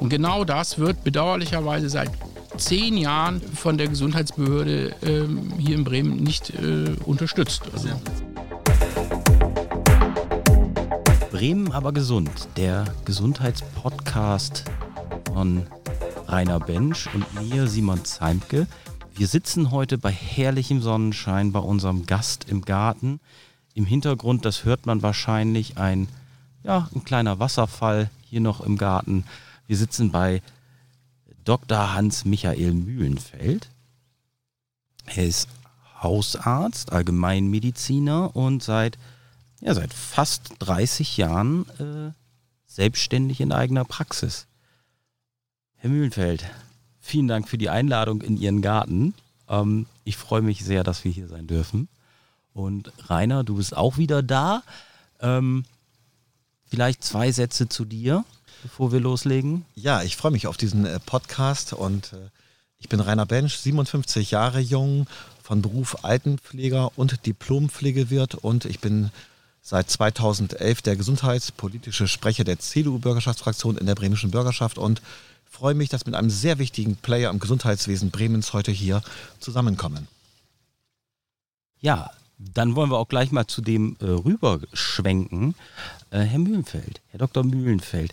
Und genau das wird bedauerlicherweise seit zehn Jahren von der Gesundheitsbehörde ähm, hier in Bremen nicht äh, unterstützt. Also. Bremen aber gesund, der Gesundheitspodcast von Rainer Bensch und mir, Simon Zeimke. Wir sitzen heute bei herrlichem Sonnenschein bei unserem Gast im Garten. Im Hintergrund, das hört man wahrscheinlich, ein, ja, ein kleiner Wasserfall hier noch im Garten. Wir sitzen bei Dr. Hans-Michael Mühlenfeld. Er ist Hausarzt, Allgemeinmediziner und seit, ja, seit fast 30 Jahren äh, selbstständig in eigener Praxis. Herr Mühlenfeld, vielen Dank für die Einladung in Ihren Garten. Ähm, ich freue mich sehr, dass wir hier sein dürfen. Und Rainer, du bist auch wieder da. Ähm, vielleicht zwei Sätze zu dir bevor wir loslegen? Ja, ich freue mich auf diesen äh, Podcast und äh, ich bin Rainer Bensch, 57 Jahre jung, von Beruf Altenpfleger und Diplompflegewirt und ich bin seit 2011 der gesundheitspolitische Sprecher der CDU-Bürgerschaftsfraktion in der bremischen Bürgerschaft und freue mich, dass mit einem sehr wichtigen Player im Gesundheitswesen Bremens heute hier zusammenkommen. Ja, dann wollen wir auch gleich mal zu dem äh, rüberschwenken. Äh, Herr Mühlenfeld, Herr Dr. Mühlenfeld,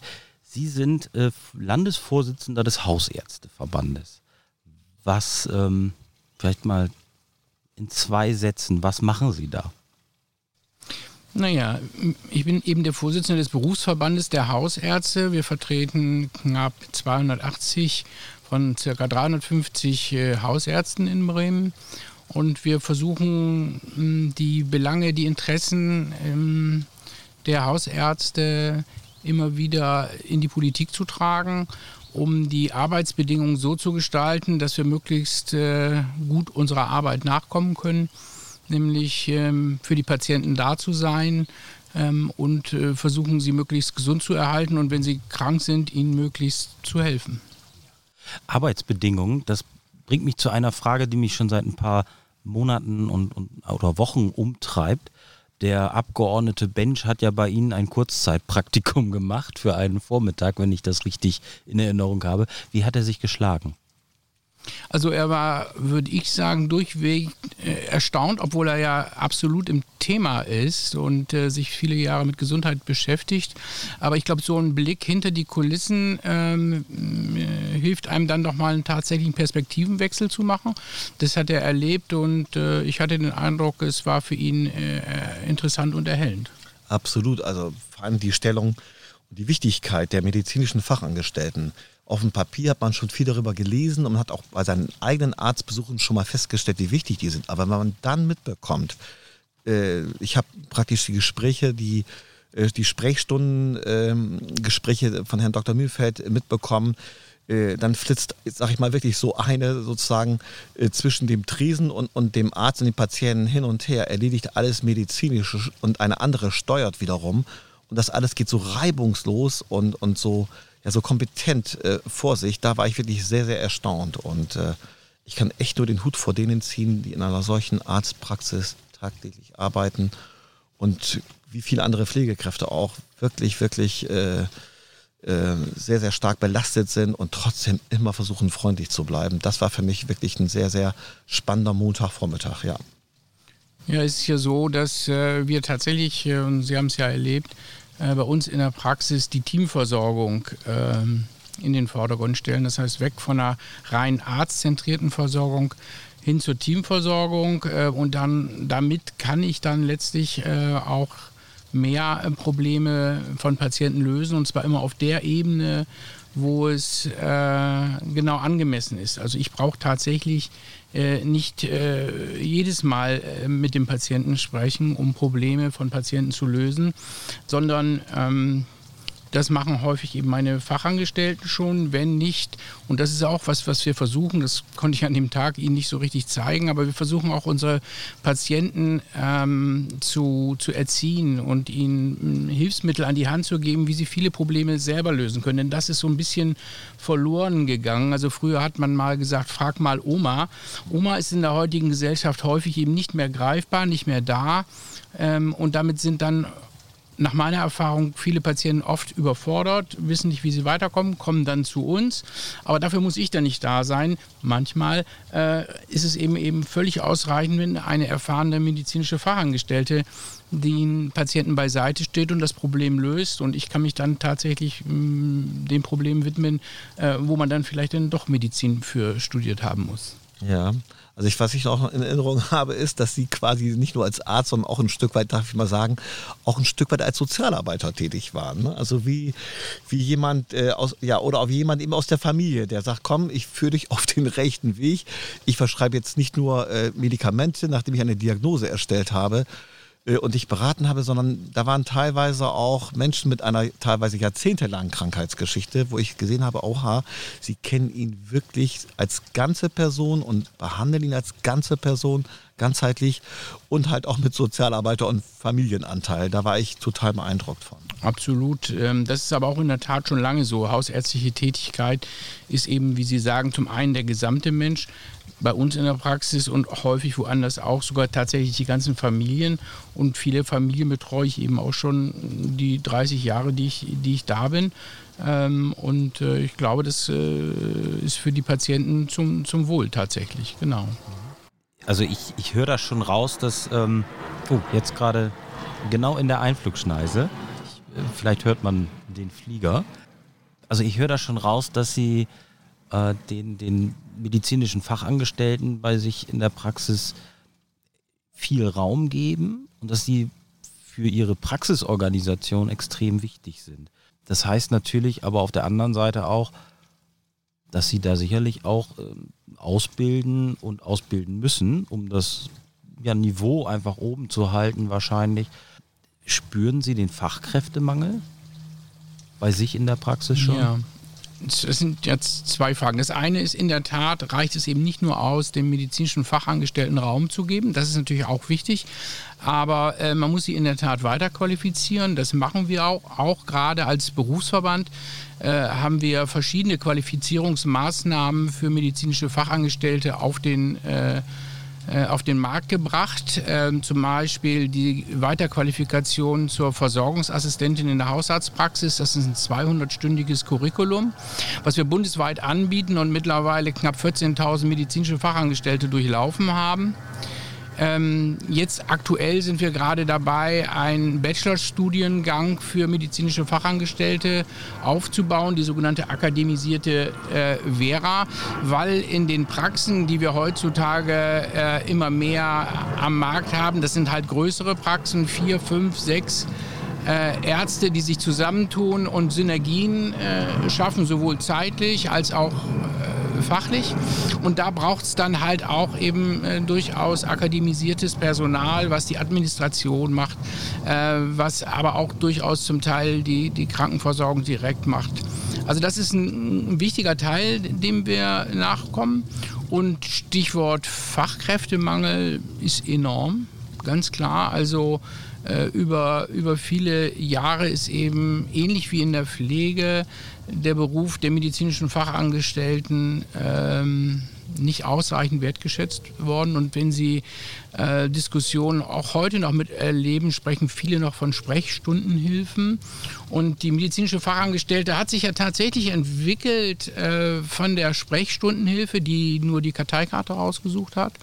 Sie sind äh, Landesvorsitzender des Hausärzteverbandes. Was, ähm, vielleicht mal in zwei Sätzen, was machen Sie da? Naja, ich bin eben der Vorsitzende des Berufsverbandes der Hausärzte. Wir vertreten knapp 280 von ca. 350 äh, Hausärzten in Bremen. Und wir versuchen, die Belange, die Interessen ähm, der Hausärzte immer wieder in die Politik zu tragen, um die Arbeitsbedingungen so zu gestalten, dass wir möglichst äh, gut unserer Arbeit nachkommen können, nämlich ähm, für die Patienten da zu sein ähm, und äh, versuchen, sie möglichst gesund zu erhalten und wenn sie krank sind, ihnen möglichst zu helfen. Arbeitsbedingungen, das bringt mich zu einer Frage, die mich schon seit ein paar Monaten und, und oder Wochen umtreibt. Der Abgeordnete Bench hat ja bei Ihnen ein Kurzzeitpraktikum gemacht für einen Vormittag, wenn ich das richtig in Erinnerung habe. Wie hat er sich geschlagen? Also er war, würde ich sagen, durchweg äh, erstaunt, obwohl er ja absolut im Thema ist und äh, sich viele Jahre mit Gesundheit beschäftigt. Aber ich glaube, so ein Blick hinter die Kulissen ähm, äh, hilft einem dann doch mal einen tatsächlichen Perspektivenwechsel zu machen. Das hat er erlebt und äh, ich hatte den Eindruck, es war für ihn äh, interessant und erhellend. Absolut, also vor allem die Stellung und die Wichtigkeit der medizinischen Fachangestellten auf dem Papier hat man schon viel darüber gelesen und hat auch bei seinen eigenen Arztbesuchen schon mal festgestellt, wie wichtig die sind. Aber wenn man dann mitbekommt, äh, ich habe praktisch die Gespräche, die, äh, die Sprechstunden-Gespräche ähm, von Herrn Dr. Mühlfeld mitbekommen, äh, dann flitzt, sag ich mal, wirklich so eine sozusagen äh, zwischen dem Tresen und, und dem Arzt und dem Patienten hin und her, erledigt alles medizinisch und eine andere steuert wiederum. Und das alles geht so reibungslos und, und so ja, so kompetent äh, vor sich, da war ich wirklich sehr, sehr erstaunt. Und äh, ich kann echt nur den Hut vor denen ziehen, die in einer solchen Arztpraxis tagtäglich arbeiten und wie viele andere Pflegekräfte auch wirklich, wirklich äh, äh, sehr, sehr stark belastet sind und trotzdem immer versuchen, freundlich zu bleiben. Das war für mich wirklich ein sehr, sehr spannender Montagvormittag, ja. Ja, es ist ja so, dass äh, wir tatsächlich, äh, und Sie haben es ja erlebt, äh, bei uns in der Praxis die Teamversorgung ähm, in den Vordergrund stellen. Das heißt, weg von einer rein arztzentrierten Versorgung hin zur Teamversorgung äh, und dann damit kann ich dann letztlich äh, auch mehr Probleme von Patienten lösen und zwar immer auf der Ebene, wo es äh, genau angemessen ist. Also ich brauche tatsächlich äh, nicht äh, jedes Mal äh, mit dem Patienten sprechen, um Probleme von Patienten zu lösen, sondern ähm, das machen häufig eben meine Fachangestellten schon, wenn nicht. Und das ist auch was, was wir versuchen. Das konnte ich an dem Tag Ihnen nicht so richtig zeigen, aber wir versuchen auch unsere Patienten ähm, zu, zu erziehen und ihnen hm, Hilfsmittel an die Hand zu geben, wie sie viele Probleme selber lösen können. Denn das ist so ein bisschen verloren gegangen. Also früher hat man mal gesagt, frag mal Oma. Oma ist in der heutigen Gesellschaft häufig eben nicht mehr greifbar, nicht mehr da. Ähm, und damit sind dann nach meiner Erfahrung viele Patienten oft überfordert, wissen nicht, wie sie weiterkommen, kommen dann zu uns. Aber dafür muss ich dann nicht da sein. Manchmal äh, ist es eben eben völlig ausreichend, wenn eine erfahrene medizinische Fachangestellte den Patienten beiseite steht und das Problem löst. Und ich kann mich dann tatsächlich mh, mm, dem Problem widmen, äh, wo man dann vielleicht dann doch Medizin für studiert haben muss. Ja, also ich, was ich noch in Erinnerung habe, ist, dass sie quasi nicht nur als Arzt, sondern auch ein Stück weit, darf ich mal sagen, auch ein Stück weit als Sozialarbeiter tätig waren. Ne? Also wie, wie jemand äh, aus, ja, oder auch jemand eben aus der Familie, der sagt, komm, ich führe dich auf den rechten Weg. Ich verschreibe jetzt nicht nur äh, Medikamente, nachdem ich eine Diagnose erstellt habe, und ich beraten habe, sondern da waren teilweise auch Menschen mit einer teilweise jahrzehntelangen Krankheitsgeschichte, wo ich gesehen habe, oha, sie kennen ihn wirklich als ganze Person und behandeln ihn als ganze Person, ganzheitlich und halt auch mit Sozialarbeiter und Familienanteil. Da war ich total beeindruckt von. Absolut. Ähm, das ist aber auch in der Tat schon lange so. Hausärztliche Tätigkeit ist eben, wie Sie sagen, zum einen der gesamte Mensch, bei uns in der Praxis und häufig woanders auch sogar tatsächlich die ganzen Familien. Und viele Familien betreue ich eben auch schon die 30 Jahre, die ich, die ich da bin. Ähm, und äh, ich glaube, das äh, ist für die Patienten zum, zum Wohl tatsächlich, genau. Also ich, ich höre da schon raus, dass, ähm, oh, jetzt gerade genau in der Einflugschneise, ich, äh, vielleicht hört man den Flieger. Also ich höre da schon raus, dass Sie äh, den, den medizinischen Fachangestellten bei sich in der Praxis viel Raum geben und dass sie für ihre Praxisorganisation extrem wichtig sind. Das heißt natürlich aber auf der anderen Seite auch, dass sie da sicherlich auch äh, ausbilden und ausbilden müssen, um das ja, Niveau einfach oben zu halten wahrscheinlich. Spüren Sie den Fachkräftemangel bei sich in der Praxis schon? Ja, das sind jetzt zwei Fragen. Das eine ist in der Tat, reicht es eben nicht nur aus, dem medizinischen Fachangestellten Raum zu geben. Das ist natürlich auch wichtig. Aber äh, man muss sie in der Tat weiter qualifizieren. Das machen wir auch. Auch gerade als Berufsverband äh, haben wir verschiedene Qualifizierungsmaßnahmen für medizinische Fachangestellte auf den äh, auf den Markt gebracht. Ähm, zum Beispiel die Weiterqualifikation zur Versorgungsassistentin in der Hausarztpraxis. Das ist ein 200-stündiges Curriculum, was wir bundesweit anbieten und mittlerweile knapp 14.000 medizinische Fachangestellte durchlaufen haben. Ähm, jetzt aktuell sind wir gerade dabei, einen Bachelorstudiengang für medizinische Fachangestellte aufzubauen, die sogenannte akademisierte äh, Vera, weil in den Praxen, die wir heutzutage äh, immer mehr am Markt haben, das sind halt größere Praxen, vier, fünf, sechs äh, Ärzte, die sich zusammentun und Synergien äh, schaffen, sowohl zeitlich als auch fachlich. Und da braucht es dann halt auch eben äh, durchaus akademisiertes Personal, was die Administration macht, äh, was aber auch durchaus zum Teil die, die Krankenversorgung direkt macht. Also das ist ein, ein wichtiger Teil, dem wir nachkommen. Und Stichwort Fachkräftemangel ist enorm, ganz klar. Also äh, über, über viele Jahre ist eben ähnlich wie in der Pflege der Beruf der medizinischen Fachangestellten ähm, nicht ausreichend wertgeschätzt worden. Und wenn Sie äh, Diskussionen auch heute noch miterleben, sprechen viele noch von Sprechstundenhilfen. Und die medizinische Fachangestellte hat sich ja tatsächlich entwickelt äh, von der Sprechstundenhilfe, die nur die Karteikarte rausgesucht hat,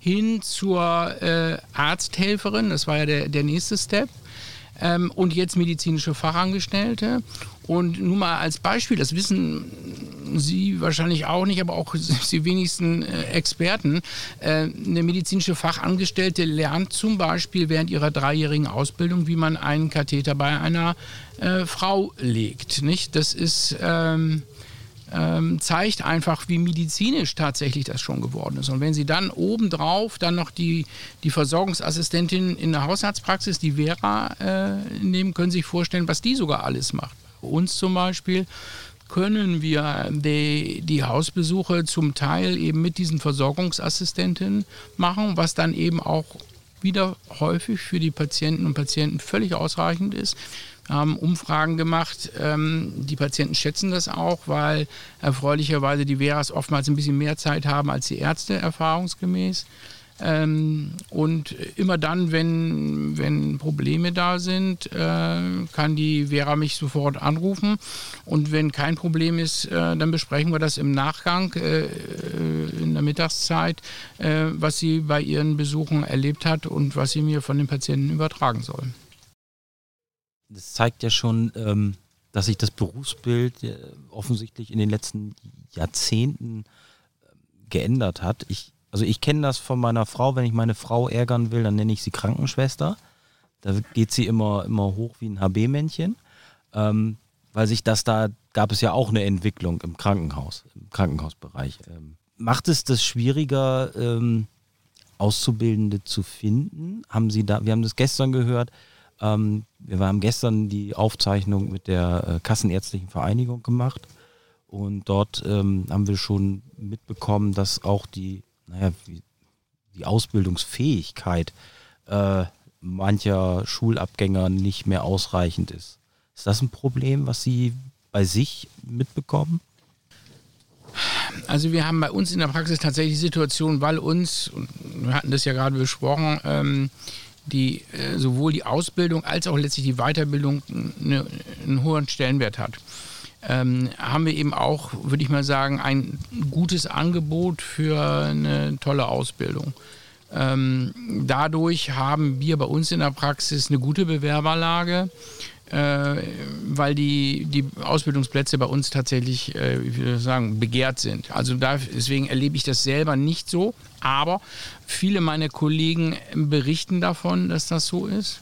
hin zur äh, Arzthelferin. Das war ja der, der nächste Step ähm, und jetzt medizinische Fachangestellte. Und nur mal als Beispiel, das wissen Sie wahrscheinlich auch nicht, aber auch die wenigsten äh, Experten. Äh, eine medizinische Fachangestellte lernt zum Beispiel während ihrer dreijährigen Ausbildung, wie man einen Katheter bei einer äh, Frau legt. Nicht? Das ist ähm, ähm, zeigt einfach, wie medizinisch tatsächlich das schon geworden ist. Und wenn Sie dann obendrauf dann noch die, die Versorgungsassistentin in der Hausarztpraxis, die Vera, äh, nehmen, können Sie sich vorstellen, was die sogar alles macht. Bei uns zum Beispiel können wir die, die Hausbesuche zum Teil eben mit diesen Versorgungsassistentinnen machen, was dann eben auch wieder häufig für die Patienten und Patienten völlig ausreichend ist haben Umfragen gemacht. Ähm, die Patienten schätzen das auch, weil erfreulicherweise die Veras oftmals ein bisschen mehr Zeit haben als die Ärzte, erfahrungsgemäß. Ähm, und immer dann, wenn, wenn Probleme da sind, äh, kann die Vera mich sofort anrufen. Und wenn kein Problem ist, äh, dann besprechen wir das im Nachgang äh, in der Mittagszeit, was sie bei ihren Besuchen erlebt hat und was sie mir von den Patienten übertragen soll. Das zeigt ja schon, ähm, dass sich das Berufsbild äh, offensichtlich in den letzten Jahrzehnten äh, geändert hat. Ich also ich kenne das von meiner Frau, wenn ich meine Frau ärgern will, dann nenne ich sie Krankenschwester. Da geht sie immer, immer hoch wie ein HB-Männchen. Ähm, weil sich das da, gab es ja auch eine Entwicklung im Krankenhaus, im Krankenhausbereich. Ähm, macht es das schwieriger, ähm, Auszubildende zu finden? Haben Sie da, wir haben das gestern gehört, ähm, wir haben gestern die Aufzeichnung mit der äh, Kassenärztlichen Vereinigung gemacht und dort ähm, haben wir schon mitbekommen, dass auch die naja, die Ausbildungsfähigkeit äh, mancher Schulabgänger nicht mehr ausreichend ist. Ist das ein Problem, was Sie bei sich mitbekommen? Also wir haben bei uns in der Praxis tatsächlich die Situation, weil uns, wir hatten das ja gerade besprochen, ähm, die, äh, sowohl die Ausbildung als auch letztlich die Weiterbildung eine, einen hohen Stellenwert hat ähm, haben wir eben auch, würde ich mal sagen, ein gutes Angebot für eine tolle Ausbildung. Ähm, dadurch haben wir bei uns in der Praxis eine gute Bewerberlage, weil die, die Ausbildungsplätze bei uns tatsächlich, äh, wie wir sagen, begehrt sind. Also da, deswegen erlebe ich das selber nicht so, aber viele meiner Kollegen berichten davon, dass das so ist.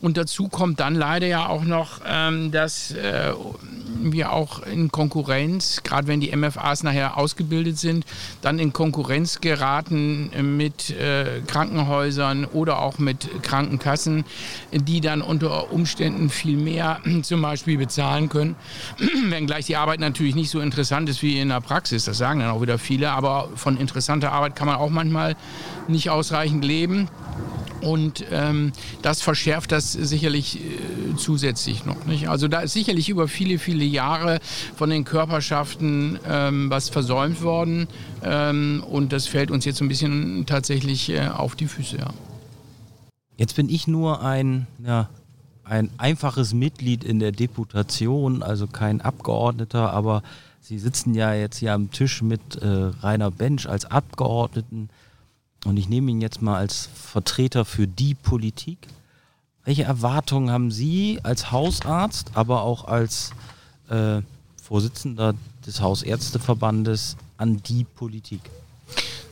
Und dazu kommt dann leider ja auch noch, ähm, dass äh, wir auch in Konkurrenz, gerade wenn die MFAs nachher ausgebildet sind, dann in Konkurrenz geraten mit äh, Krankenhäusern oder auch mit Krankenkassen, die dann unter Umständen viel mehr zum Beispiel bezahlen können. Wenngleich die Arbeit natürlich nicht so interessant ist wie in der Praxis, das sagen dann auch wieder viele, aber von interessanter Arbeit kann man auch manchmal nicht ausreichend leben. Und ähm, das verschärft das sicherlich äh, zusätzlich noch. Nicht? Also da ist sicherlich über viele, viele Jahre von den Körperschaften ähm, was versäumt worden. Ähm, und das fällt uns jetzt ein bisschen tatsächlich äh, auf die Füße. Ja. Jetzt bin ich nur ein, ja, ein einfaches Mitglied in der Deputation, also kein Abgeordneter, aber Sie sitzen ja jetzt hier am Tisch mit äh, Rainer Bench als Abgeordneten. Und ich nehme ihn jetzt mal als Vertreter für die Politik. Welche Erwartungen haben Sie als Hausarzt, aber auch als äh, Vorsitzender des Hausärzteverbandes an die Politik?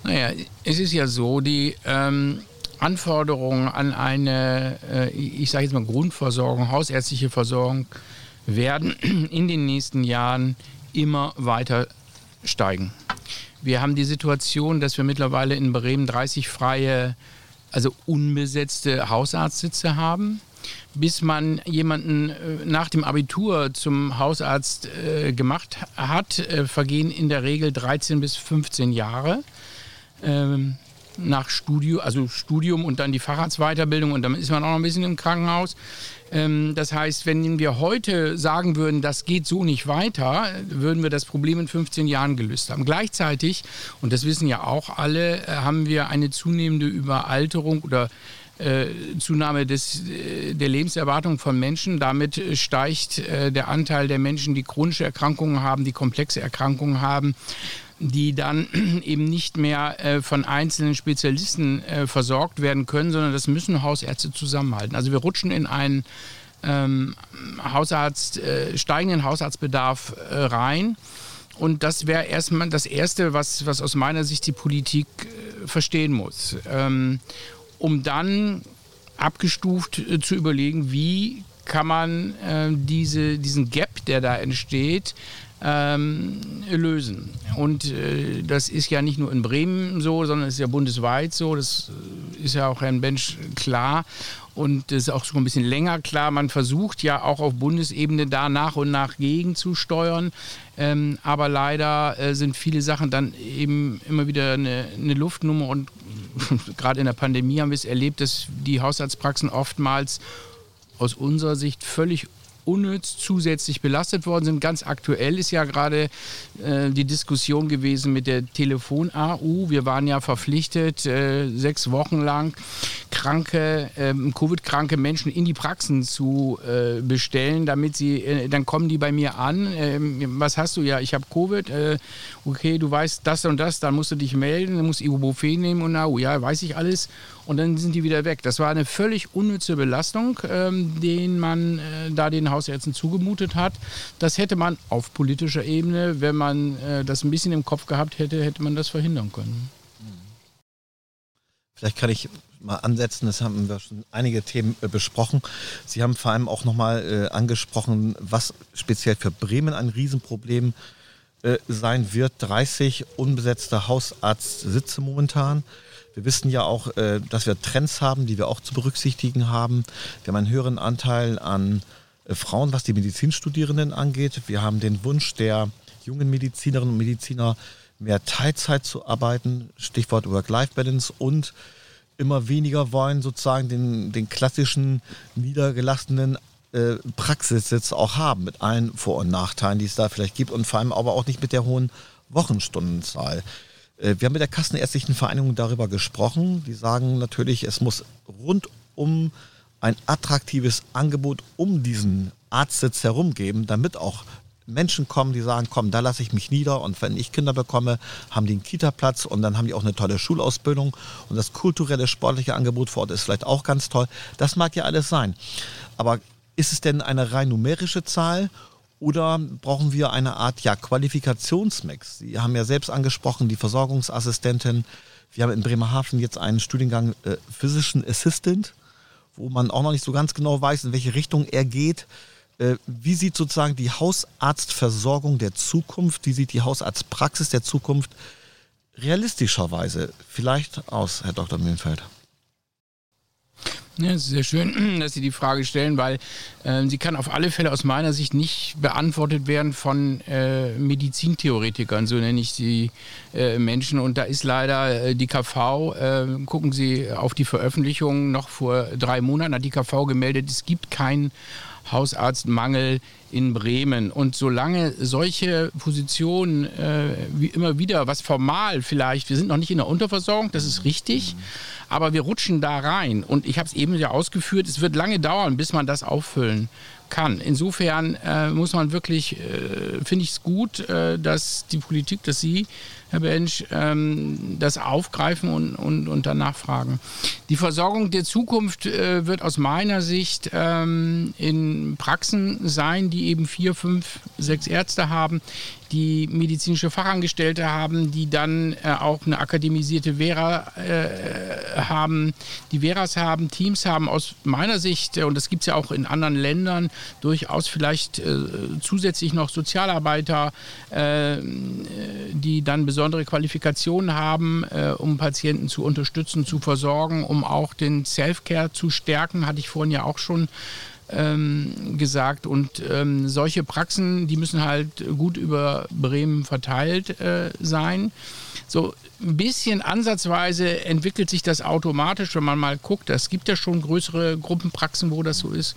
Naja, es ist ja so, die ähm, Anforderungen an eine, äh, ich sage jetzt mal Grundversorgung, hausärztliche Versorgung, werden in den nächsten Jahren immer weiter steigen. Wir haben die Situation, dass wir mittlerweile in Bremen 30 freie, also unbesetzte Hausarztsitze haben. Bis man jemanden äh, nach dem Abitur zum Hausarzt äh, gemacht hat, äh, vergehen in der Regel 13 bis 15 Jahre. Ähm, nach Studium, also Studium und dann die Facharztweiterbildung und dann ist man auch noch ein bisschen im Krankenhaus. Ähm, das heißt, wenn wir heute sagen würden, das geht so nicht weiter, würden wir das Problem in 15 Jahren gelöst haben. Gleichzeitig, und das wissen ja auch alle, haben wir eine zunehmende Überalterung oder Zunahme des, äh, der Lebenserwartung von Menschen. Damit steigt äh, der Anteil der Menschen, die chronische Erkrankungen haben, die komplexe Erkrankungen haben die dann eben nicht mehr äh, von einzelnen Spezialisten äh, versorgt werden können, sondern das müssen Hausärzte zusammenhalten. Also wir rutschen in einen ähm, Hausarzt, äh, steigenden Hausarztbedarf äh, rein. Und das wäre erstmal das Erste, was, was aus meiner Sicht die Politik äh, verstehen muss. Ähm, um dann abgestuft äh, zu überlegen, wie kann man diese, diesen Gap, der da entsteht, ähm, lösen. Und äh, das ist ja nicht nur in Bremen so, sondern es ist ja bundesweit so. Das äh, ist ja auch Herrn Bench klar. Und das ist auch schon ein bisschen länger klar. Man versucht ja auch auf Bundesebene da nach und nach gegenzusteuern. Ähm, aber leider äh, sind viele Sachen dann eben immer wieder eine, eine Luftnummer. Und gerade in der Pandemie haben wir es erlebt, dass die Hausarztpraxen oftmals aus unserer Sicht völlig unnütz zusätzlich belastet worden sind. Ganz aktuell ist ja gerade äh, die Diskussion gewesen mit der Telefon-AU. Wir waren ja verpflichtet, äh, sechs Wochen lang kranke, äh, Covid-kranke Menschen in die Praxen zu äh, bestellen, damit sie, äh, dann kommen die bei mir an. Ähm, was hast du? Ja, ich habe Covid. Äh, okay, du weißt das und das, dann musst du dich melden, dann musst Ibuprofen nehmen und oh, ja, weiß ich alles. Und dann sind die wieder weg. Das war eine völlig unnütze Belastung, ähm, den man äh, da den Hausärzten zugemutet hat. Das hätte man auf politischer Ebene, wenn man äh, das ein bisschen im Kopf gehabt hätte, hätte man das verhindern können. Vielleicht kann ich mal ansetzen, das haben wir schon einige Themen äh, besprochen. Sie haben vor allem auch nochmal äh, angesprochen, was speziell für Bremen ein Riesenproblem äh, sein wird. 30 unbesetzte Hausarztsitze momentan. Wir wissen ja auch, äh, dass wir Trends haben, die wir auch zu berücksichtigen haben. Wir haben einen höheren Anteil an äh, Frauen, was die Medizinstudierenden angeht. Wir haben den Wunsch der jungen Medizinerinnen und Mediziner, mehr Teilzeit zu arbeiten, Stichwort Work-Life-Balance und immer weniger wollen sozusagen den, den klassischen niedergelassenen äh, Praxissitz auch haben, mit allen Vor- und Nachteilen, die es da vielleicht gibt und vor allem aber auch nicht mit der hohen Wochenstundenzahl. Äh, wir haben mit der Kassenärztlichen Vereinigung darüber gesprochen. Die sagen natürlich, es muss rund um ein attraktives Angebot um diesen Arztsitz herum geben, damit auch Menschen kommen, die sagen, komm, da lasse ich mich nieder und wenn ich Kinder bekomme, haben die einen Kita-Platz und dann haben die auch eine tolle Schulausbildung und das kulturelle, sportliche Angebot vor Ort ist vielleicht auch ganz toll. Das mag ja alles sein. Aber ist es denn eine rein numerische Zahl oder brauchen wir eine Art ja, Qualifikationsmix? Sie haben ja selbst angesprochen, die Versorgungsassistentin. Wir haben in Bremerhaven jetzt einen Studiengang äh, Physician Assistant, wo man auch noch nicht so ganz genau weiß, in welche Richtung er geht. Äh, wie sieht sozusagen die Hausarztversorgung der Zukunft, wie sieht die Hausarztpraxis der Zukunft realistischerweise vielleicht aus, Herr Dr. Mühlenfeld? Ja, es ist sehr schön, dass Sie die Frage stellen, weil äh, sie kann auf alle Fälle aus meiner Sicht nicht beantwortet werden von äh, Medizintheoretikern, so nenne ich die äh, Menschen. Und da ist leider äh, die KV, äh, gucken Sie auf die Veröffentlichung, noch vor drei Monaten hat die KV gemeldet, es gibt keinen Hausarztmangel in Bremen. Und solange solche Positionen äh, wie immer wieder, was formal vielleicht, wir sind noch nicht in der Unterversorgung, das ist richtig, aber wir rutschen da rein. Und ich habe es eben ja ausgeführt, es wird lange dauern, bis man das auffüllen kann. Insofern äh, muss man wirklich, äh, finde ich es gut, äh, dass die Politik, dass Sie, Herr Bensch, ähm, das aufgreifen und, und, und danach fragen. Die Versorgung der Zukunft äh, wird aus meiner Sicht ähm, in Praxen sein, die eben vier, fünf, sechs Ärzte haben, die medizinische Fachangestellte haben, die dann äh, auch eine akademisierte Vera äh, haben, die Veras haben, Teams haben. Aus meiner Sicht, äh, und das gibt es ja auch in anderen Ländern, durchaus vielleicht äh, zusätzlich noch Sozialarbeiter, äh, die dann besondere Qualifikationen haben, äh, um Patienten zu unterstützen, zu versorgen, um auch den Self-Care zu stärken, hatte ich vorhin ja auch schon ähm, gesagt. Und ähm, solche Praxen, die müssen halt gut über Bremen verteilt äh, sein. So ein bisschen ansatzweise entwickelt sich das automatisch, wenn man mal guckt. Es gibt ja schon größere Gruppenpraxen, wo das so ist.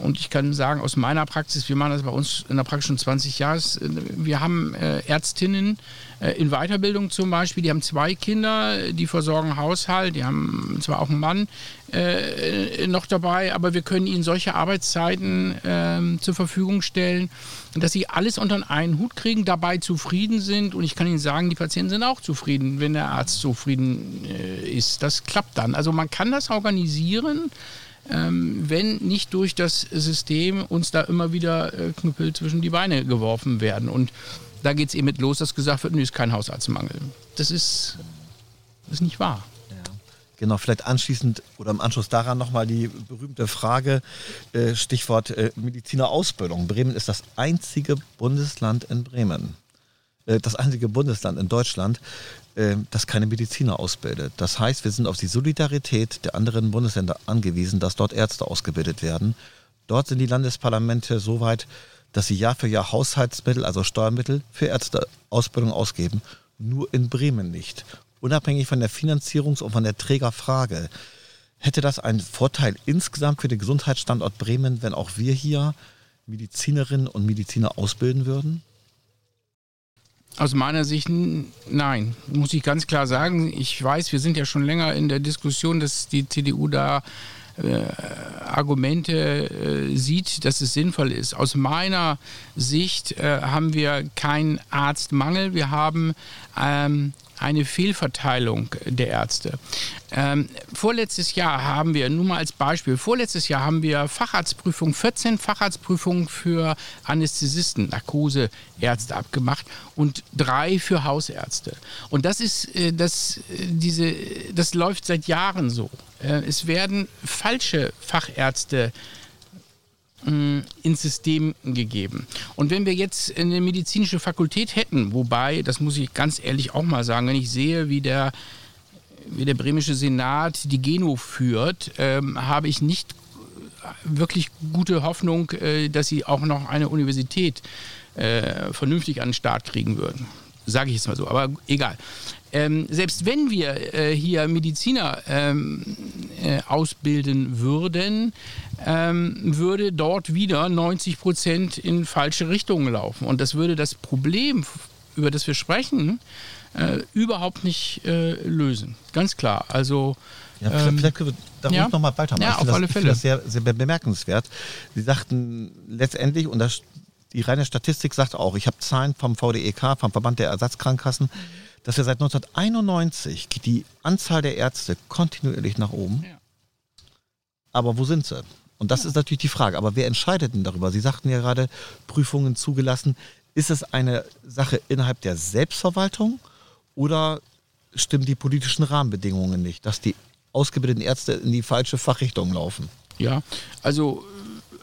Und ich kann sagen, aus meiner Praxis, wir machen das bei uns in der Praxis schon 20 Jahre, wir haben äh, Ärztinnen äh, in Weiterbildung zum Beispiel, die haben zwei Kinder, die versorgen Haushalt, die haben zwar auch einen Mann äh, noch dabei, aber wir können ihnen solche Arbeitszeiten ähm, zur Verfügung stellen, dass sie alles unter einen Hut kriegen, dabei zufrieden sind. Und ich kann Ihnen sagen, die Patienten sind auch zufrieden, wenn der Arzt zufrieden ist. Das klappt dann. Also man kann das organisieren wenn nicht durch das System uns da immer wieder äh, Knüppel zwischen die Beine geworfen werden. Und da geht es eben mit los, dass gesagt wird, nö, ist kein Hausarztmangel. Das ist, das ist nicht wahr. Genau, vielleicht anschließend oder im Anschluss daran nochmal die berühmte Frage, äh, Stichwort äh, Medizinerausbildung. Bremen ist das einzige Bundesland in Bremen, das einzige Bundesland in Deutschland, äh, das keine Mediziner ausbildet. Das heißt, wir sind auf die Solidarität der anderen Bundesländer angewiesen, dass dort Ärzte ausgebildet werden. Dort sind die Landesparlamente so weit, dass sie Jahr für Jahr Haushaltsmittel, also Steuermittel für Ärzteausbildung ausgeben. Nur in Bremen nicht. Unabhängig von der Finanzierungs- und von der Trägerfrage. Hätte das einen Vorteil insgesamt für den Gesundheitsstandort Bremen, wenn auch wir hier Medizinerinnen und Mediziner ausbilden würden? Aus meiner Sicht nein, muss ich ganz klar sagen. Ich weiß, wir sind ja schon länger in der Diskussion, dass die CDU da äh, Argumente äh, sieht, dass es sinnvoll ist. Aus meiner Sicht äh, haben wir keinen Arztmangel. Wir haben ähm, eine Fehlverteilung der Ärzte. Ähm, vorletztes Jahr haben wir, nur mal als Beispiel, vorletztes Jahr haben wir Facharztprüfungen, 14 Facharztprüfungen für Anästhesisten, Narkoseärzte abgemacht und drei für Hausärzte. Und das ist, äh, das, äh, diese, das läuft seit Jahren so. Äh, es werden falsche Fachärzte ins System gegeben. Und wenn wir jetzt eine medizinische Fakultät hätten, wobei, das muss ich ganz ehrlich auch mal sagen, wenn ich sehe, wie der, wie der bremische Senat die Geno führt, ähm, habe ich nicht wirklich gute Hoffnung, äh, dass sie auch noch eine Universität äh, vernünftig an den Start kriegen würden. Sage ich jetzt mal so, aber egal. Ähm, selbst wenn wir äh, hier Mediziner ähm, äh, ausbilden würden, ähm, würde dort wieder 90 Prozent in falsche Richtungen laufen. Und das würde das Problem, über das wir sprechen, äh, überhaupt nicht äh, lösen. Ganz klar. Also ja, vielleicht, vielleicht können wir da ja, noch mal weitermachen. Ja, auf alle das, Fälle. das sehr, sehr bemerkenswert. Sie sagten letztendlich, und das, die reine Statistik sagt auch, ich habe Zahlen vom VDEK, vom Verband der Ersatzkrankenkassen, dass wir seit 1991 geht die Anzahl der Ärzte kontinuierlich nach oben. Ja. Aber wo sind sie? Und das ja. ist natürlich die Frage. Aber wer entscheidet denn darüber? Sie sagten ja gerade, Prüfungen zugelassen. Ist es eine Sache innerhalb der Selbstverwaltung oder stimmen die politischen Rahmenbedingungen nicht, dass die ausgebildeten Ärzte in die falsche Fachrichtung laufen? Ja, also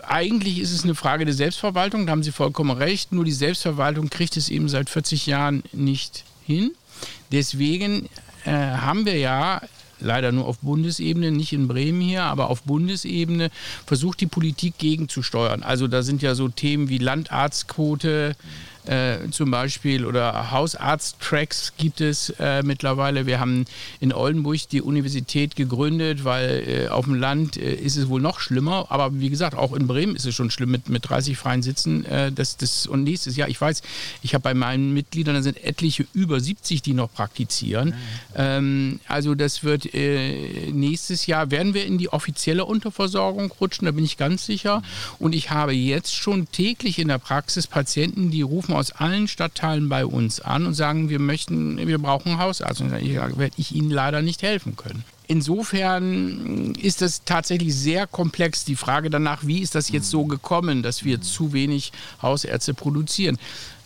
eigentlich ist es eine Frage der Selbstverwaltung, da haben Sie vollkommen recht. Nur die Selbstverwaltung kriegt es eben seit 40 Jahren nicht hin. Deswegen äh, haben wir ja leider nur auf Bundesebene, nicht in Bremen hier, aber auf Bundesebene versucht die Politik gegenzusteuern. Also da sind ja so Themen wie Landarztquote, äh, zum Beispiel oder Hausarzt-Tracks gibt es äh, mittlerweile. Wir haben in Oldenburg die Universität gegründet, weil äh, auf dem Land äh, ist es wohl noch schlimmer. Aber wie gesagt, auch in Bremen ist es schon schlimm mit, mit 30 freien Sitzen. Äh, das, das, und nächstes Jahr, ich weiß, ich habe bei meinen Mitgliedern, da sind etliche über 70, die noch praktizieren. Ähm, also das wird äh, nächstes Jahr, werden wir in die offizielle Unterversorgung rutschen, da bin ich ganz sicher. Und ich habe jetzt schon täglich in der Praxis Patienten, die rufen aus allen Stadtteilen bei uns an und sagen, wir möchten, wir brauchen einen Hausarzt. Und dann werde ich Ihnen leider nicht helfen können. Insofern ist das tatsächlich sehr komplex. Die Frage danach, wie ist das jetzt so gekommen, dass wir zu wenig Hausärzte produzieren?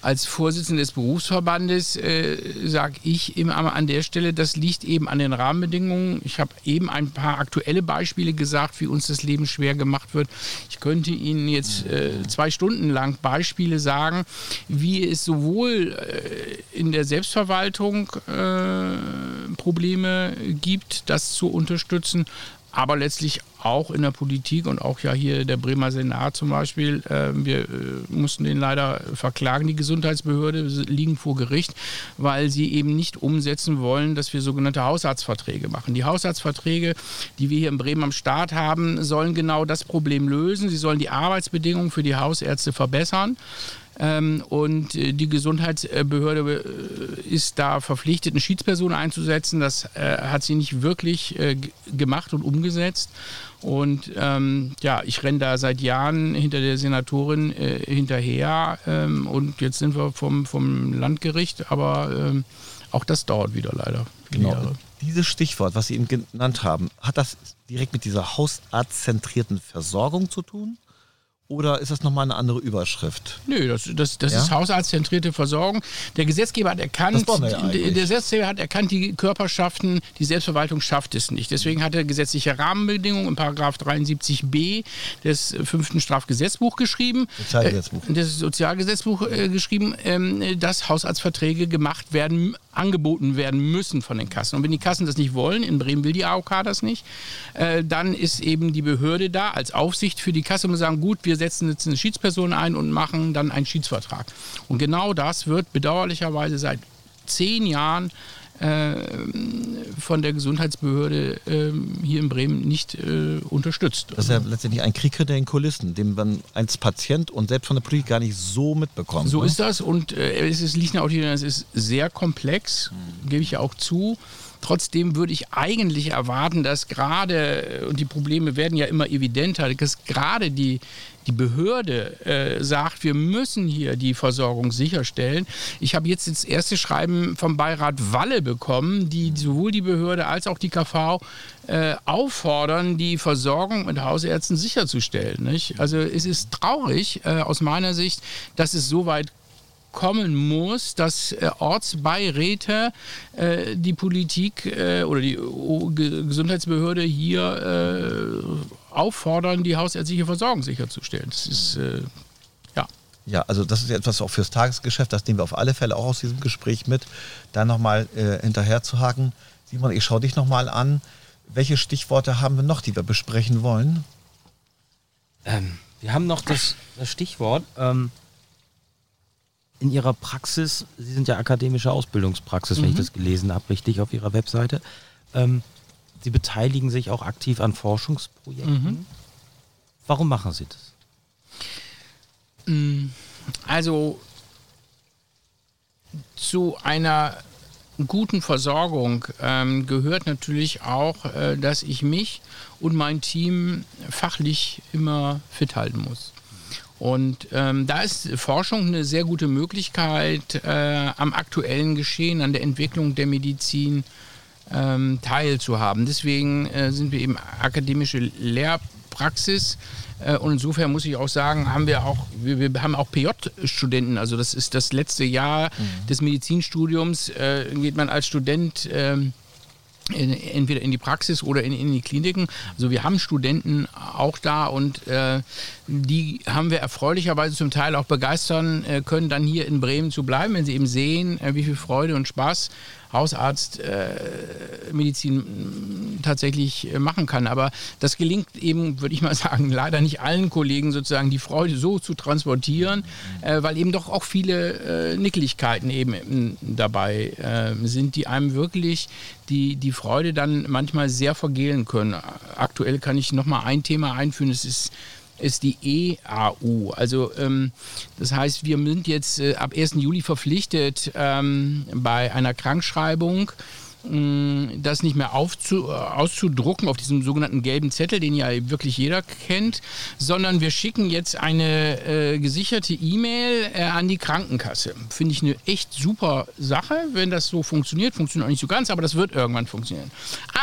Als Vorsitzender des Berufsverbandes äh, sage ich immer an der Stelle, das liegt eben an den Rahmenbedingungen. Ich habe eben ein paar aktuelle Beispiele gesagt, wie uns das Leben schwer gemacht wird. Ich könnte Ihnen jetzt äh, zwei Stunden lang Beispiele sagen, wie es sowohl äh, in der Selbstverwaltung äh, Probleme gibt, das zu unterstützen, aber letztlich auch in der Politik und auch ja hier der Bremer Senat zum Beispiel. Äh, wir äh, mussten den leider verklagen, die Gesundheitsbehörde, liegen vor Gericht, weil sie eben nicht umsetzen wollen, dass wir sogenannte Hausarztverträge machen. Die Hausarztverträge, die wir hier in Bremen am Start haben, sollen genau das Problem lösen. Sie sollen die Arbeitsbedingungen für die Hausärzte verbessern. Ähm, und äh, die Gesundheitsbehörde äh, ist da verpflichtet, eine Schiedsperson einzusetzen. Das äh, hat sie nicht wirklich gemacht und umgesetzt. Und ähm, ja, ich renne da seit Jahren hinter der Senatorin äh, hinterher. Ähm, und jetzt sind wir vom, vom Landgericht, aber ähm, auch das dauert wieder leider. Genau. Jahre. Dieses Stichwort, was Sie eben genannt haben, hat das direkt mit dieser hausarztzentrierten Versorgung zu tun? Oder ist das nochmal eine andere Überschrift? Nö, das, das, das ja? ist hausarztzentrierte Versorgung. Der Gesetzgeber hat erkannt, ja der Gesetzgeber hat erkannt, die Körperschaften, die Selbstverwaltung schafft es nicht. Deswegen hat er gesetzliche Rahmenbedingungen im Paragraph 73b des fünften Strafgesetzbuch geschrieben. Sozialgesetzbuch. Äh, das Sozialgesetzbuch äh, geschrieben, äh, dass Hausarztverträge gemacht werden, angeboten werden müssen von den Kassen. Und wenn die Kassen das nicht wollen, in Bremen will die AOK das nicht, äh, dann ist eben die Behörde da als Aufsicht für die Kasse und sagen, gut, wir setzen jetzt eine Schiedsperson ein und machen dann einen Schiedsvertrag. Und genau das wird bedauerlicherweise seit zehn Jahren von der Gesundheitsbehörde äh, hier in Bremen nicht äh, unterstützt. Das ist ja letztendlich ein Krieg hinter den Kulissen, den man als Patient und selbst von der Politik gar nicht so mitbekommt. So ne? ist das und äh, es ist, liegt auch hier, es ist sehr komplex, mhm. gebe ich ja auch zu. Trotzdem würde ich eigentlich erwarten, dass gerade, und die Probleme werden ja immer evidenter, dass gerade die, die Behörde äh, sagt, wir müssen hier die Versorgung sicherstellen. Ich habe jetzt das erste Schreiben vom Beirat Walle bekommen, die sowohl die Behörde als auch die KV äh, auffordern, die Versorgung mit Hausärzten sicherzustellen. Nicht? Also es ist traurig äh, aus meiner Sicht, dass es so weit kommen muss, dass äh, Ortsbeiräte äh, die Politik äh, oder die o Gesundheitsbehörde hier äh, auffordern, die hausärztliche Versorgung sicherzustellen. Das ist äh, ja. Ja, also das ist etwas auch fürs Tagesgeschäft, das nehmen wir auf alle Fälle auch aus diesem Gespräch mit, da nochmal äh, hinterher zu haken. Simon, ich schaue dich nochmal an. Welche Stichworte haben wir noch, die wir besprechen wollen? Ähm, wir haben noch das, das Stichwort. Ähm in Ihrer Praxis, Sie sind ja akademische Ausbildungspraxis, mhm. wenn ich mhm. das gelesen habe, richtig auf Ihrer Webseite. Ähm, Sie beteiligen sich auch aktiv an Forschungsprojekten. Mhm. Warum machen Sie das? Mm, also zu einer guten Versorgung ähm, gehört natürlich auch, äh, dass ich mich und mein Team fachlich immer fit halten muss. Und ähm, da ist Forschung eine sehr gute Möglichkeit, äh, am aktuellen Geschehen, an der Entwicklung der Medizin ähm, teilzuhaben. Deswegen äh, sind wir eben akademische Lehrpraxis. Äh, und insofern muss ich auch sagen, haben wir auch, wir, wir haben auch PJ-Studenten. Also das ist das letzte Jahr mhm. des Medizinstudiums. Äh, geht man als Student ähm, entweder in die Praxis oder in, in, die Kliniken. Also wir haben Studenten auch da und äh, die haben wir erfreulicherweise zum Teil auch begeistern äh, können, dann hier in Bremen zu bleiben, wenn sie eben sehen, äh, wie viel Freude und Spaß Hausarztmedizin äh, tatsächlich äh, machen kann. Aber das gelingt eben, würde ich mal sagen, leider nicht allen Kollegen sozusagen die Freude so zu transportieren, äh, weil eben doch auch viele äh, Nickeligkeiten eben dabei äh, sind, die einem wirklich die, die Freude dann manchmal sehr vergehen können. Aktuell kann ich nochmal ein Thema einführen, es ist ist die EAU. Also ähm, das heißt, wir sind jetzt äh, ab 1. Juli verpflichtet, ähm, bei einer Krankschreibung das nicht mehr aufzu, äh, auszudrucken auf diesem sogenannten gelben Zettel, den ja wirklich jeder kennt, sondern wir schicken jetzt eine äh, gesicherte E-Mail äh, an die Krankenkasse. Finde ich eine echt super Sache, wenn das so funktioniert. Funktioniert auch nicht so ganz, aber das wird irgendwann funktionieren.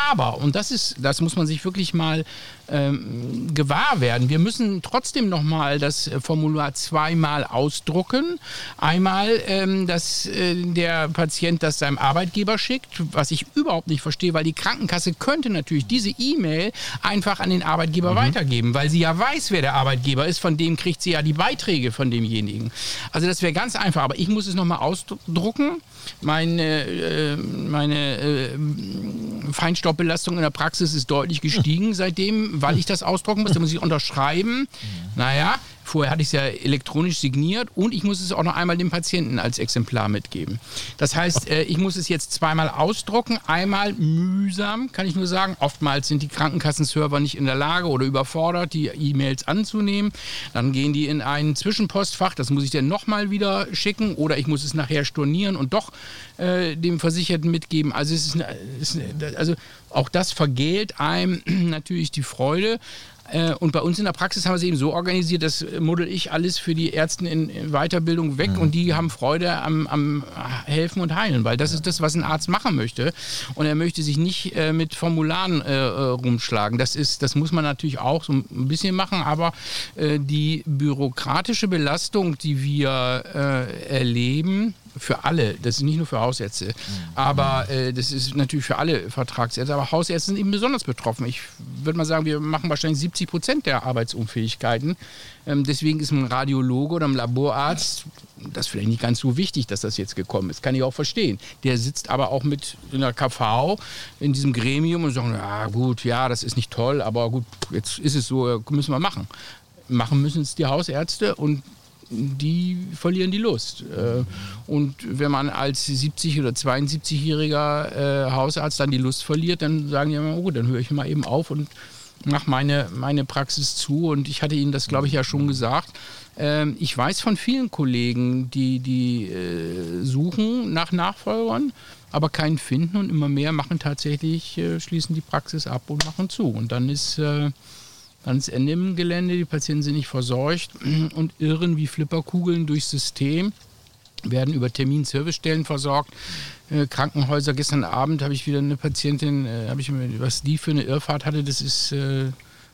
Aber, und das ist, das muss man sich wirklich mal ähm, gewahr werden, wir müssen trotzdem nochmal das Formular zweimal ausdrucken. Einmal, ähm, dass äh, der Patient das seinem Arbeitgeber schickt, was ich überhaupt nicht verstehe, weil die Krankenkasse könnte natürlich diese E-Mail einfach an den Arbeitgeber mhm. weitergeben, weil sie ja weiß, wer der Arbeitgeber ist, von dem kriegt sie ja die Beiträge von demjenigen. Also das wäre ganz einfach, aber ich muss es nochmal ausdrucken. Meine, äh, meine äh, Feinstaubbelastung in der Praxis ist deutlich gestiegen seitdem, weil ich das ausdrucken muss. Da muss ich unterschreiben. Mhm. Naja, Vorher hatte ich es ja elektronisch signiert und ich muss es auch noch einmal dem Patienten als Exemplar mitgeben. Das heißt, äh, ich muss es jetzt zweimal ausdrucken. Einmal mühsam, kann ich nur sagen. Oftmals sind die Krankenkassenserver nicht in der Lage oder überfordert, die E-Mails anzunehmen. Dann gehen die in ein Zwischenpostfach. Das muss ich dann nochmal wieder schicken oder ich muss es nachher stornieren und doch äh, dem Versicherten mitgeben. Also, es ist, ist also auch das vergällt einem natürlich die Freude. Äh, und bei uns in der Praxis haben wir es eben so organisiert, das model ich alles für die Ärzte in Weiterbildung weg mhm. und die haben Freude am, am, Helfen und Heilen, weil das ist das, was ein Arzt machen möchte. Und er möchte sich nicht äh, mit Formularen äh, äh rumschlagen. Das, ist, das muss man natürlich auch so ein bisschen machen, aber äh, die bürokratische Belastung, die wir äh, erleben, für alle, das ist nicht nur für Hausärzte, mhm. aber äh, das ist natürlich für alle Vertragsärzte, aber Hausärzte sind eben besonders betroffen. Ich würde mal sagen, wir machen wahrscheinlich 70 Prozent der Arbeitsunfähigkeiten. Ähm, deswegen ist ein Radiologe oder ein Laborarzt, das ist vielleicht nicht ganz so wichtig, dass das jetzt gekommen ist, kann ich auch verstehen. Der sitzt aber auch mit in der KV in diesem Gremium und sagt, ja gut, ja, das ist nicht toll, aber gut, jetzt ist es so, müssen wir machen. Machen müssen es die Hausärzte und die verlieren die Lust. Äh, und wenn man als 70- oder 72-jähriger äh, Hausarzt dann die Lust verliert, dann sagen die immer, oh, dann höre ich mal eben auf und mache meine, meine Praxis zu. Und ich hatte Ihnen das, glaube ich, ja schon gesagt. Ähm, ich weiß von vielen Kollegen, die, die äh, suchen nach Nachfolgern, aber keinen finden und immer mehr machen tatsächlich, schließen die Praxis ab und machen zu. Und dann ist ist Ende im Gelände, die Patienten sind nicht versorgt und irren wie Flipperkugeln durchs System, werden über Terminservicestellen versorgt. Äh, Krankenhäuser, gestern Abend habe ich wieder eine Patientin, äh, habe ich was die für eine Irrfahrt hatte, das ist, äh,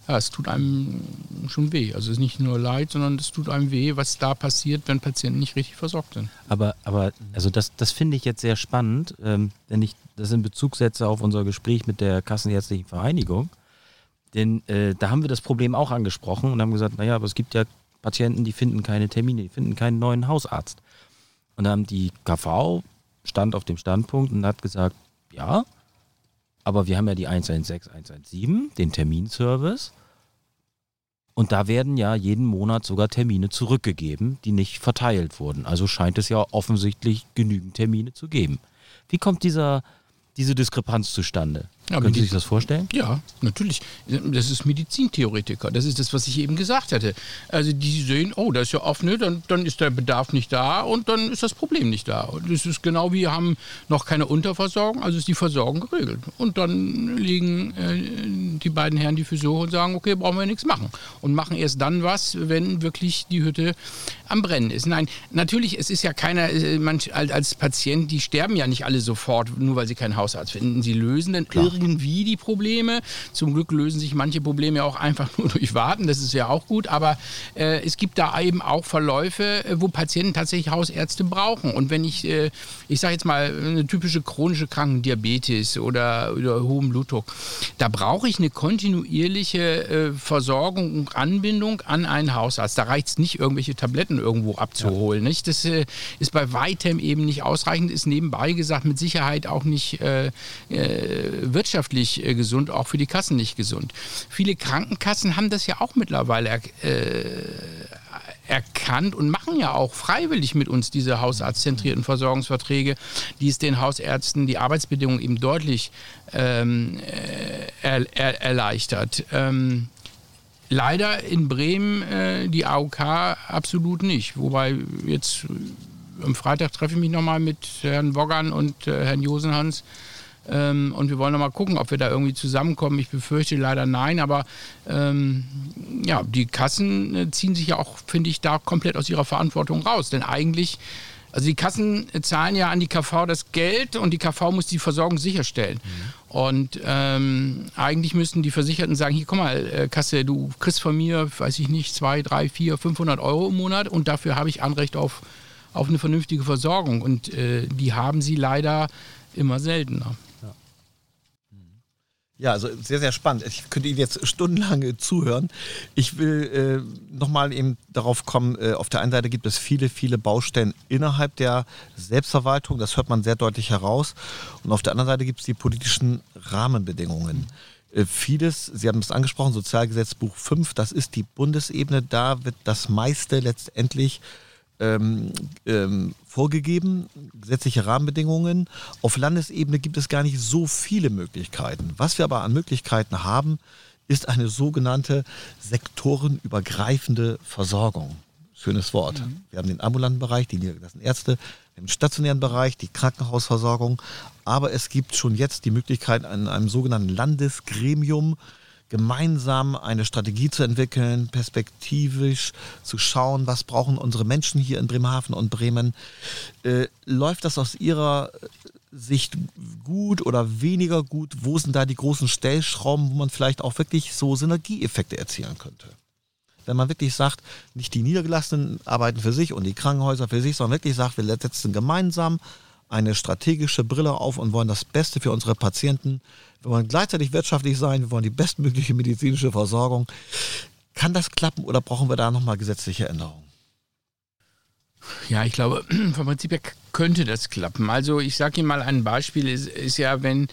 ja, es tut einem schon weh. Also es ist nicht nur leid, sondern es tut einem weh, was da passiert, wenn Patienten nicht richtig versorgt sind. Aber, aber also das, das finde ich jetzt sehr spannend, ähm, wenn ich das in Bezug setze auf unser Gespräch mit der Kassenärztlichen Vereinigung. Denn äh, da haben wir das Problem auch angesprochen und haben gesagt, naja, aber es gibt ja Patienten, die finden keine Termine, die finden keinen neuen Hausarzt. Und dann haben die KV stand auf dem Standpunkt und hat gesagt, ja, aber wir haben ja die 116, 117, den Terminservice. Und da werden ja jeden Monat sogar Termine zurückgegeben, die nicht verteilt wurden. Also scheint es ja offensichtlich genügend Termine zu geben. Wie kommt dieser, diese Diskrepanz zustande? Ja, Können Sie sich das vorstellen? Ja, natürlich. Das ist Medizintheoretiker. Das ist das, was ich eben gesagt hatte. Also die sehen, oh, da ist ja offen, ne? dann, dann ist der Bedarf nicht da und dann ist das Problem nicht da. Und das ist genau wie, wir haben noch keine Unterversorgung, also ist die Versorgung geregelt. Und dann legen äh, die beiden Herren die Füße hoch und sagen, okay, brauchen wir nichts machen. Und machen erst dann was, wenn wirklich die Hütte am Brennen ist. Nein, natürlich, es ist ja keiner, äh, man, als Patient, die sterben ja nicht alle sofort, nur weil sie keinen Hausarzt finden. Sie lösen dann Klar irgendwie die Probleme. Zum Glück lösen sich manche Probleme auch einfach nur durch Warten, das ist ja auch gut, aber äh, es gibt da eben auch Verläufe, äh, wo Patienten tatsächlich Hausärzte brauchen. Und wenn ich, äh, ich sage jetzt mal, eine typische chronische Krankheit, Diabetes oder, oder hohen Blutdruck, da brauche ich eine kontinuierliche äh, Versorgung und Anbindung an einen Hausarzt. Da reicht es nicht, irgendwelche Tabletten irgendwo abzuholen. Ja. Nicht? Das äh, ist bei weitem eben nicht ausreichend, ist nebenbei gesagt mit Sicherheit auch nicht äh, wirtschaftlich äh, gesund, auch für die Kassen nicht gesund. Viele Krankenkassen haben das ja auch mittlerweile äh, erkannt und machen ja auch freiwillig mit uns diese hausarztzentrierten Versorgungsverträge, die es den Hausärzten die Arbeitsbedingungen eben deutlich ähm, äh, er, er, erleichtert. Ähm, leider in Bremen äh, die AOK absolut nicht. Wobei jetzt am Freitag treffe ich mich nochmal mit Herrn Woggern und äh, Herrn Josenhans ähm, und wir wollen noch mal gucken, ob wir da irgendwie zusammenkommen. Ich befürchte leider nein, aber ähm, ja, die Kassen äh, ziehen sich ja auch, finde ich, da komplett aus ihrer Verantwortung raus. Denn eigentlich, also die Kassen zahlen ja an die KV das Geld und die KV muss die Versorgung sicherstellen. Mhm. Und ähm, eigentlich müssten die Versicherten sagen, hier komm mal, äh, Kasse, du kriegst von mir, weiß ich nicht, zwei, drei, vier, 500 Euro im Monat und dafür habe ich Anrecht auf, auf eine vernünftige Versorgung. Und äh, die haben sie leider immer seltener. Ja, also sehr, sehr spannend. Ich könnte Ihnen jetzt stundenlang zuhören. Ich will äh, nochmal eben darauf kommen, äh, auf der einen Seite gibt es viele, viele Baustellen innerhalb der Selbstverwaltung, das hört man sehr deutlich heraus. Und auf der anderen Seite gibt es die politischen Rahmenbedingungen. Äh, vieles, Sie haben es angesprochen, Sozialgesetzbuch 5, das ist die Bundesebene, da wird das meiste letztendlich ähm, ähm, vorgegeben, gesetzliche Rahmenbedingungen. Auf Landesebene gibt es gar nicht so viele Möglichkeiten. Was wir aber an Möglichkeiten haben, ist eine sogenannte sektorenübergreifende Versorgung. Schönes Wort. Mhm. Wir haben den ambulanten Bereich, die niedergelassenen Ärzte, den stationären Bereich, die Krankenhausversorgung. Aber es gibt schon jetzt die Möglichkeit, an einem sogenannten Landesgremium gemeinsam eine Strategie zu entwickeln, perspektivisch zu schauen, was brauchen unsere Menschen hier in Bremerhaven und Bremen. Äh, läuft das aus Ihrer Sicht gut oder weniger gut? Wo sind da die großen Stellschrauben, wo man vielleicht auch wirklich so Synergieeffekte erzielen könnte? Wenn man wirklich sagt, nicht die Niedergelassenen arbeiten für sich und die Krankenhäuser für sich, sondern wirklich sagt, wir setzen gemeinsam eine strategische Brille auf und wollen das Beste für unsere Patienten wir wollen gleichzeitig wirtschaftlich sein, wir wollen die bestmögliche medizinische Versorgung. Kann das klappen oder brauchen wir da nochmal gesetzliche Änderungen? Ja, ich glaube, vom Prinzip her könnte das klappen. Also ich sage Ihnen mal ein Beispiel, ist, ist ja, wenn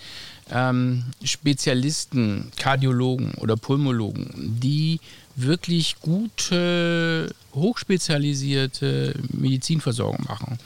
ähm, Spezialisten, Kardiologen oder Pulmologen, die wirklich gute, hochspezialisierte Medizinversorgung machen.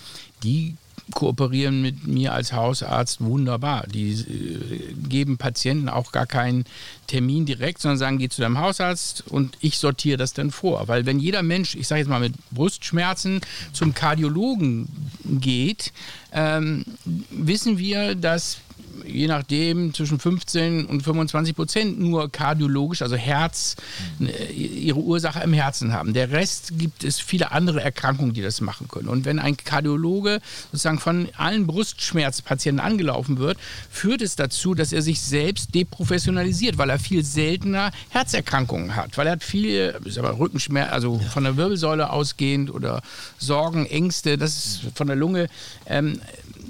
Die kooperieren mit mir als Hausarzt wunderbar. Die äh, geben Patienten auch gar keinen Termin direkt, sondern sagen, geh zu deinem Hausarzt und ich sortiere das dann vor. Weil wenn jeder Mensch, ich sage jetzt mal mit Brustschmerzen, zum Kardiologen geht, ähm, wissen wir, dass je nachdem zwischen 15 und 25 Prozent nur kardiologisch, also Herz, äh, ihre Ursache im Herzen haben. Der Rest gibt es viele andere Erkrankungen, die das machen können. Und wenn ein Kardiologe sozusagen von allen Brustschmerzpatienten angelaufen wird, führt es dazu, dass er sich selbst deprofessionalisiert, weil er viel seltener Herzerkrankungen hat, weil er hat viele Rückenschmerzen, also von der Wirbelsäule ausgehend oder Sorgen, Ängste, das ist von der Lunge. Ähm,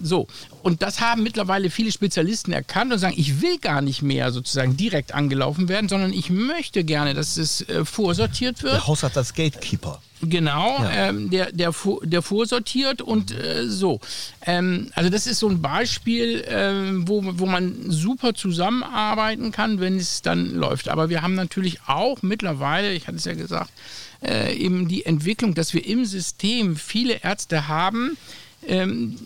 so, und das haben mittlerweile viele Spezialisten erkannt und sagen, ich will gar nicht mehr sozusagen direkt angelaufen werden, sondern ich möchte gerne, dass es äh, vorsortiert wird. Der Hausarzt als Gatekeeper. Genau, ja. ähm, der, der, der vorsortiert und äh, so. Ähm, also das ist so ein Beispiel, äh, wo, wo man super zusammenarbeiten kann, wenn es dann läuft. Aber wir haben natürlich auch mittlerweile, ich hatte es ja gesagt, äh, eben die Entwicklung, dass wir im System viele Ärzte haben, ähm,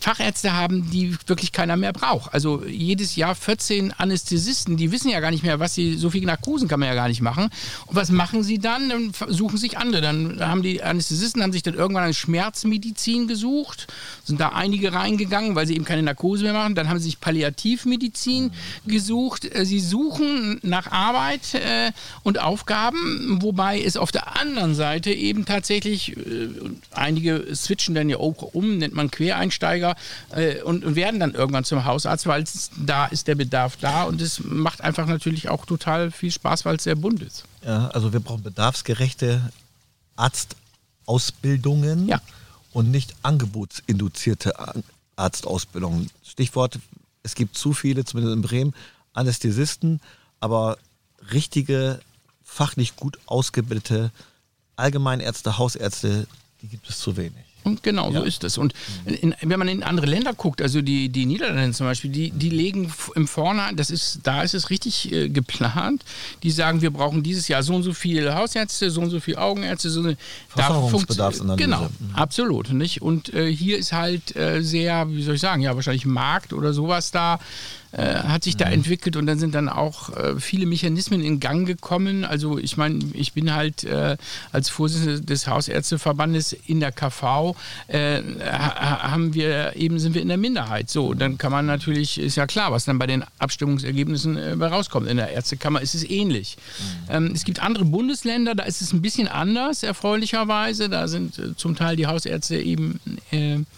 Fachärzte haben, die wirklich keiner mehr braucht. Also jedes Jahr 14 Anästhesisten, die wissen ja gar nicht mehr, was sie, so viel Narkosen kann man ja gar nicht machen. Und was machen sie dann? Dann suchen sich andere. Dann haben die Anästhesisten haben sich dann irgendwann eine Schmerzmedizin gesucht, sind da einige reingegangen, weil sie eben keine Narkose mehr machen. Dann haben sie sich Palliativmedizin gesucht. Äh, sie suchen nach Arbeit äh, und Aufgaben, wobei es auf der anderen Seite eben tatsächlich, äh, einige switchen dann ja auch um, nennt man Quereinsteiger, äh, und, und, werden dann irgendwann zum Hausarzt, weil da ist der Bedarf da und es macht einfach natürlich auch total viel Spaß, weil es sehr bunt ist. Ja, also wir brauchen bedarfsgerechte Arztausbildungen ja. und nicht angebotsinduzierte Arztausbildungen. Stichwort, es gibt zu viele, zumindest in Bremen, Anästhesisten, aber richtige, fachlich gut ausgebildete Allgemeinärzte, Hausärzte, die gibt es zu wenig. Und genau, ja. so ist es. Und in, wenn man in andere Länder guckt, also die, die Niederlande zum Beispiel, die, die legen im Vorne, das ist, da ist es richtig äh, geplant. Die sagen, wir brauchen dieses Jahr so und so viele Hausärzte, so und so viele Augenärzte, so Versorgungsbedarfsanalyse. Genau, mhm. absolut. Nicht? Und äh, hier ist halt äh, sehr, wie soll ich sagen, ja, wahrscheinlich Markt oder sowas da hat sich da mhm. entwickelt und dann sind dann auch äh, viele Mechanismen in Gang gekommen. Also ich meine, ich bin halt äh, als Vorsitzender des Hausärzteverbandes in der KV, äh, haben wir eben sind wir in der Minderheit. So, dann kann man natürlich, ist ja klar, was dann bei den Abstimmungsergebnissen äh, rauskommt. In der Ärztekammer ist es ähnlich. Mhm. Ähm, es gibt andere Bundesländer, da ist es ein bisschen anders, erfreulicherweise. Da sind äh, zum Teil die Hausärzte eben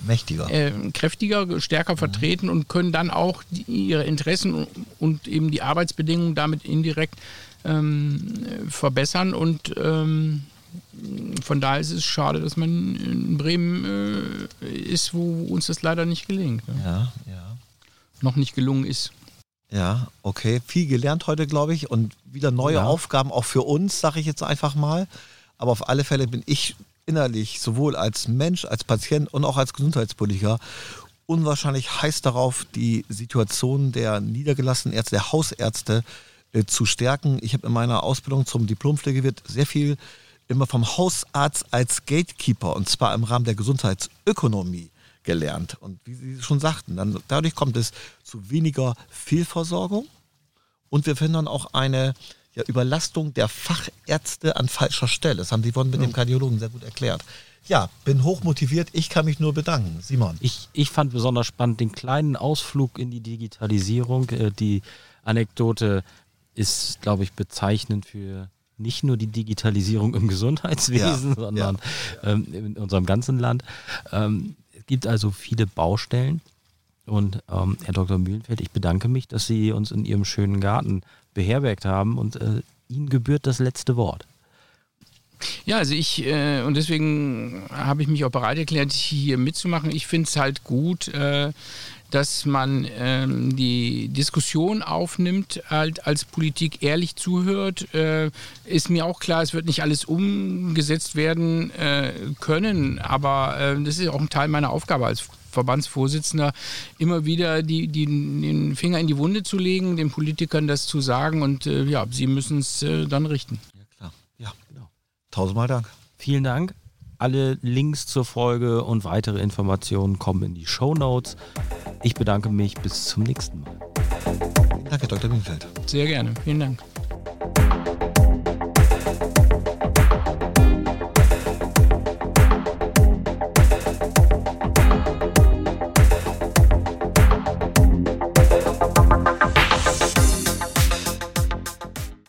mächtiger, kräftiger, stärker mhm. vertreten und können dann auch die, ihre Interessen und eben die Arbeitsbedingungen damit indirekt ähm, verbessern. Und ähm, von daher ist es schade, dass man in Bremen äh, ist, wo uns das leider nicht gelingt. Ne? Ja, ja. Noch nicht gelungen ist. Ja, okay. Viel gelernt heute, glaube ich. Und wieder neue ja. Aufgaben auch für uns, sage ich jetzt einfach mal. Aber auf alle Fälle bin ich innerlich sowohl als Mensch, als Patient und auch als Gesundheitspolitiker unwahrscheinlich heiß darauf, die Situation der niedergelassenen Ärzte, der Hausärzte äh, zu stärken. Ich habe in meiner Ausbildung zum Diplompflegewirt sehr viel immer vom Hausarzt als Gatekeeper und zwar im Rahmen der Gesundheitsökonomie gelernt. Und wie Sie schon sagten, dann, dadurch kommt es zu weniger Fehlversorgung und wir finden dann auch eine ja, Überlastung der Fachärzte an falscher Stelle. Das haben Sie vorhin mit ja. dem Kardiologen sehr gut erklärt. Ja, bin hochmotiviert. Ich kann mich nur bedanken. Simon. Ich, ich fand besonders spannend den kleinen Ausflug in die Digitalisierung. Äh, die Anekdote ist, glaube ich, bezeichnend für nicht nur die Digitalisierung im Gesundheitswesen, ja, sondern ja. Ähm, in unserem ganzen Land. Ähm, es gibt also viele Baustellen. Und ähm, Herr Dr. Mühlenfeld, ich bedanke mich, dass Sie uns in Ihrem schönen Garten beherbergt haben und äh, Ihnen gebührt das letzte Wort. Ja, also ich, äh, und deswegen habe ich mich auch bereit erklärt, hier mitzumachen. Ich finde es halt gut, äh, dass man ähm, die Diskussion aufnimmt, halt als Politik ehrlich zuhört. Äh, ist mir auch klar, es wird nicht alles umgesetzt werden äh, können, aber äh, das ist auch ein Teil meiner Aufgabe als Verbandsvorsitzender, immer wieder die, die, den Finger in die Wunde zu legen, den Politikern das zu sagen und äh, ja, sie müssen es dann richten. Tausendmal Dank. Vielen Dank. Alle Links zur Folge und weitere Informationen kommen in die Show Notes. Ich bedanke mich. Bis zum nächsten Mal. Danke, Dr. Wienfeld. Sehr gerne. Vielen Dank.